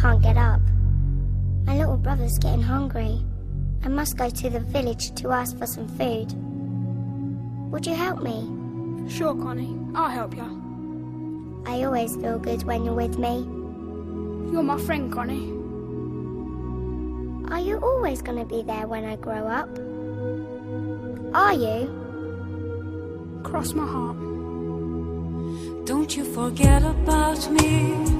can't get up. My little brother's getting hungry. I must go to the village to ask for some food. Would you help me? Sure, Connie. I'll help you. I always feel good when you're with me. You're my friend, Connie. Are you always going to be there when I grow up? Are you? Cross my heart. Don't you forget about me.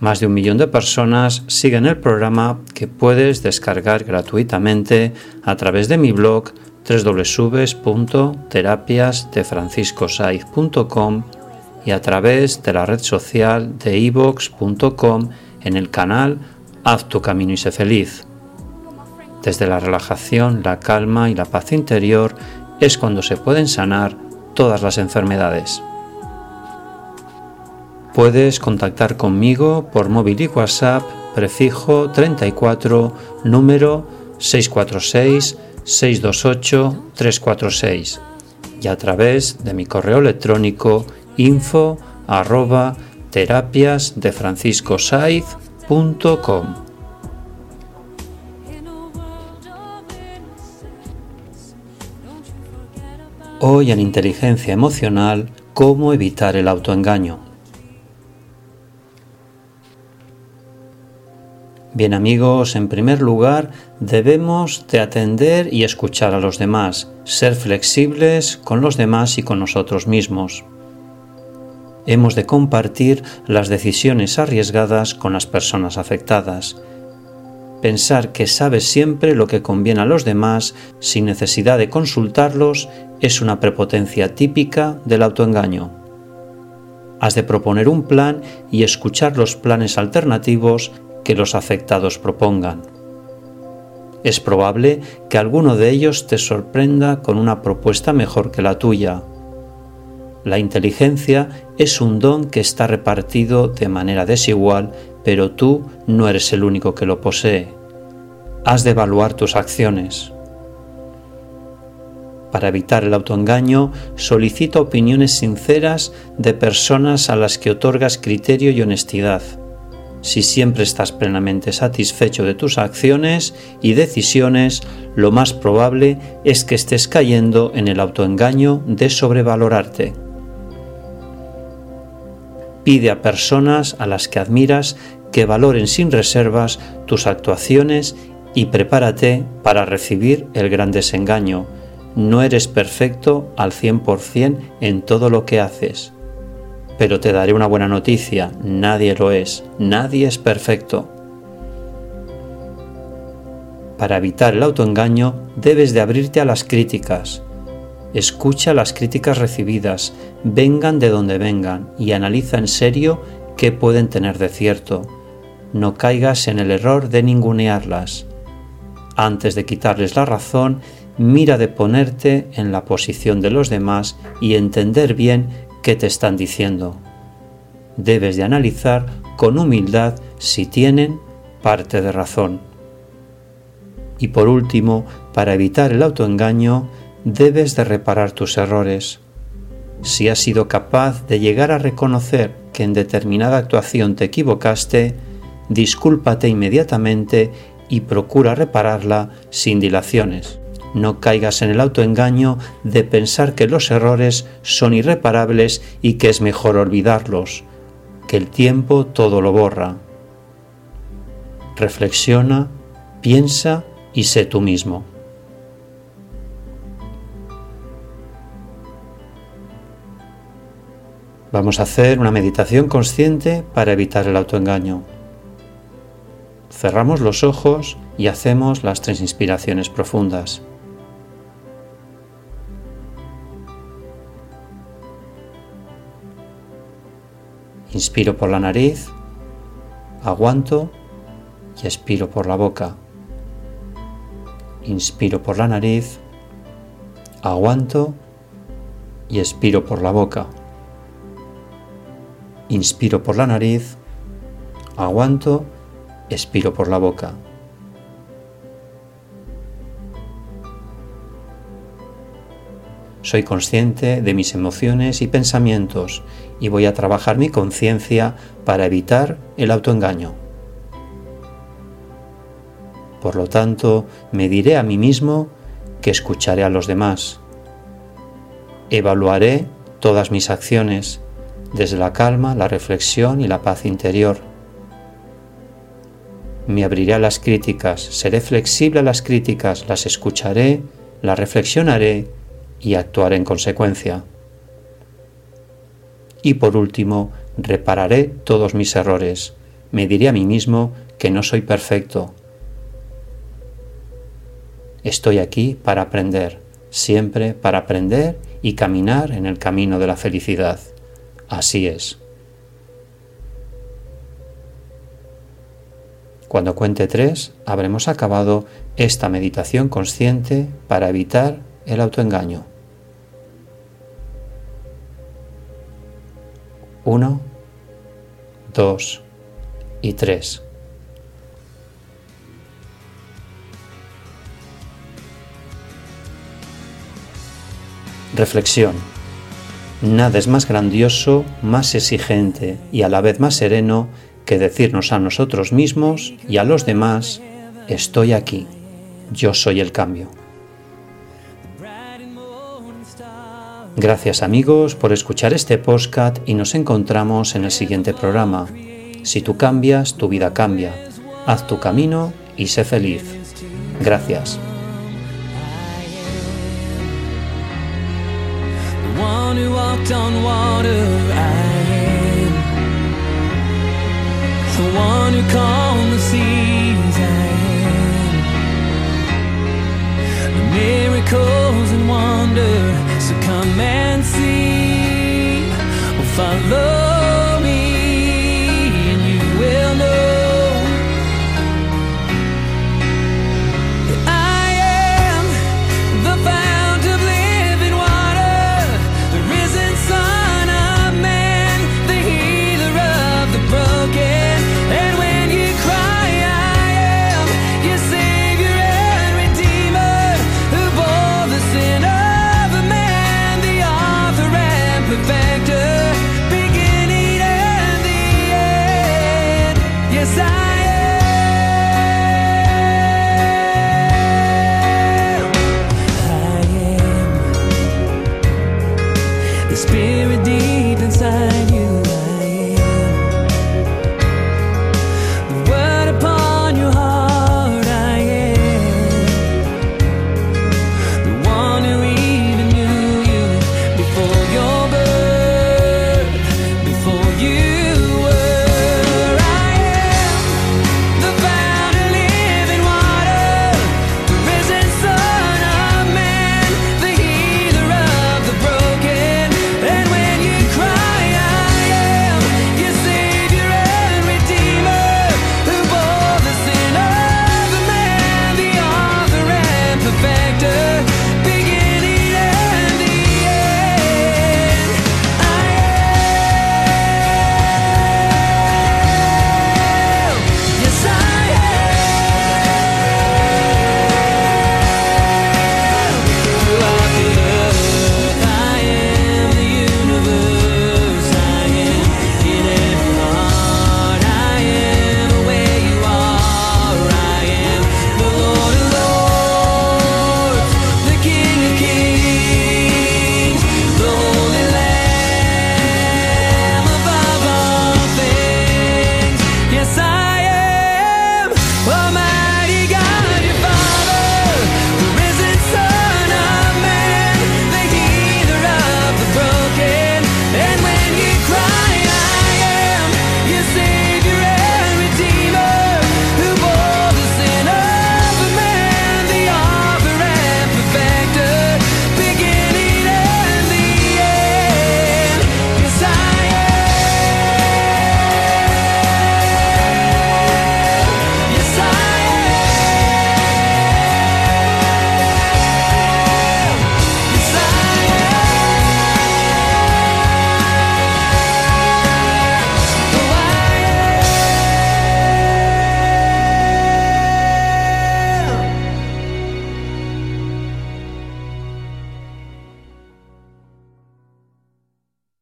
Más de un millón de personas siguen el programa que puedes descargar gratuitamente a través de mi blog www.terapiasdefranciscosaiz.com y a través de la red social de ivox.com en el canal Haz tu camino y sé feliz. Desde la relajación, la calma y la paz interior es cuando se pueden sanar todas las enfermedades. Puedes contactar conmigo por móvil y WhatsApp prefijo 34 número 646 628 346 y a través de mi correo electrónico info arroba you forget about Hoy en Inteligencia Emocional, cómo evitar el autoengaño. Bien amigos, en primer lugar debemos de atender y escuchar a los demás, ser flexibles con los demás y con nosotros mismos. Hemos de compartir las decisiones arriesgadas con las personas afectadas. Pensar que sabes siempre lo que conviene a los demás sin necesidad de consultarlos es una prepotencia típica del autoengaño. Has de proponer un plan y escuchar los planes alternativos que los afectados propongan. Es probable que alguno de ellos te sorprenda con una propuesta mejor que la tuya. La inteligencia es un don que está repartido de manera desigual, pero tú no eres el único que lo posee. Has de evaluar tus acciones. Para evitar el autoengaño, solicita opiniones sinceras de personas a las que otorgas criterio y honestidad. Si siempre estás plenamente satisfecho de tus acciones y decisiones, lo más probable es que estés cayendo en el autoengaño de sobrevalorarte. Pide a personas a las que admiras que valoren sin reservas tus actuaciones y prepárate para recibir el gran desengaño. No eres perfecto al 100% en todo lo que haces. Pero te daré una buena noticia, nadie lo es, nadie es perfecto. Para evitar el autoengaño debes de abrirte a las críticas. Escucha las críticas recibidas, vengan de donde vengan, y analiza en serio qué pueden tener de cierto. No caigas en el error de ningunearlas. Antes de quitarles la razón, mira de ponerte en la posición de los demás y entender bien qué te están diciendo. Debes de analizar con humildad si tienen parte de razón. Y por último, para evitar el autoengaño, debes de reparar tus errores. Si has sido capaz de llegar a reconocer que en determinada actuación te equivocaste, discúlpate inmediatamente y procura repararla sin dilaciones. No caigas en el autoengaño de pensar que los errores son irreparables y que es mejor olvidarlos, que el tiempo todo lo borra. Reflexiona, piensa y sé tú mismo. Vamos a hacer una meditación consciente para evitar el autoengaño. Cerramos los ojos y hacemos las tres inspiraciones profundas. Inspiro por la nariz, aguanto y expiro por la boca. Inspiro por la nariz, aguanto y expiro por la boca. Inspiro por la nariz, aguanto, expiro por la boca. Soy consciente de mis emociones y pensamientos y voy a trabajar mi conciencia para evitar el autoengaño. Por lo tanto, me diré a mí mismo que escucharé a los demás. Evaluaré todas mis acciones desde la calma, la reflexión y la paz interior. Me abriré a las críticas, seré flexible a las críticas, las escucharé, las reflexionaré y actuaré en consecuencia. Y por último, repararé todos mis errores. Me diré a mí mismo que no soy perfecto. Estoy aquí para aprender, siempre para aprender y caminar en el camino de la felicidad. Así es. Cuando cuente tres, habremos acabado esta meditación consciente para evitar el autoengaño. Uno, dos y tres. Reflexión. Nada es más grandioso, más exigente y a la vez más sereno que decirnos a nosotros mismos y a los demás, estoy aquí, yo soy el cambio. Gracias amigos por escuchar este postcat y nos encontramos en el siguiente programa. Si tú cambias, tu vida cambia. Haz tu camino y sé feliz. Gracias. So come and see. Well, follow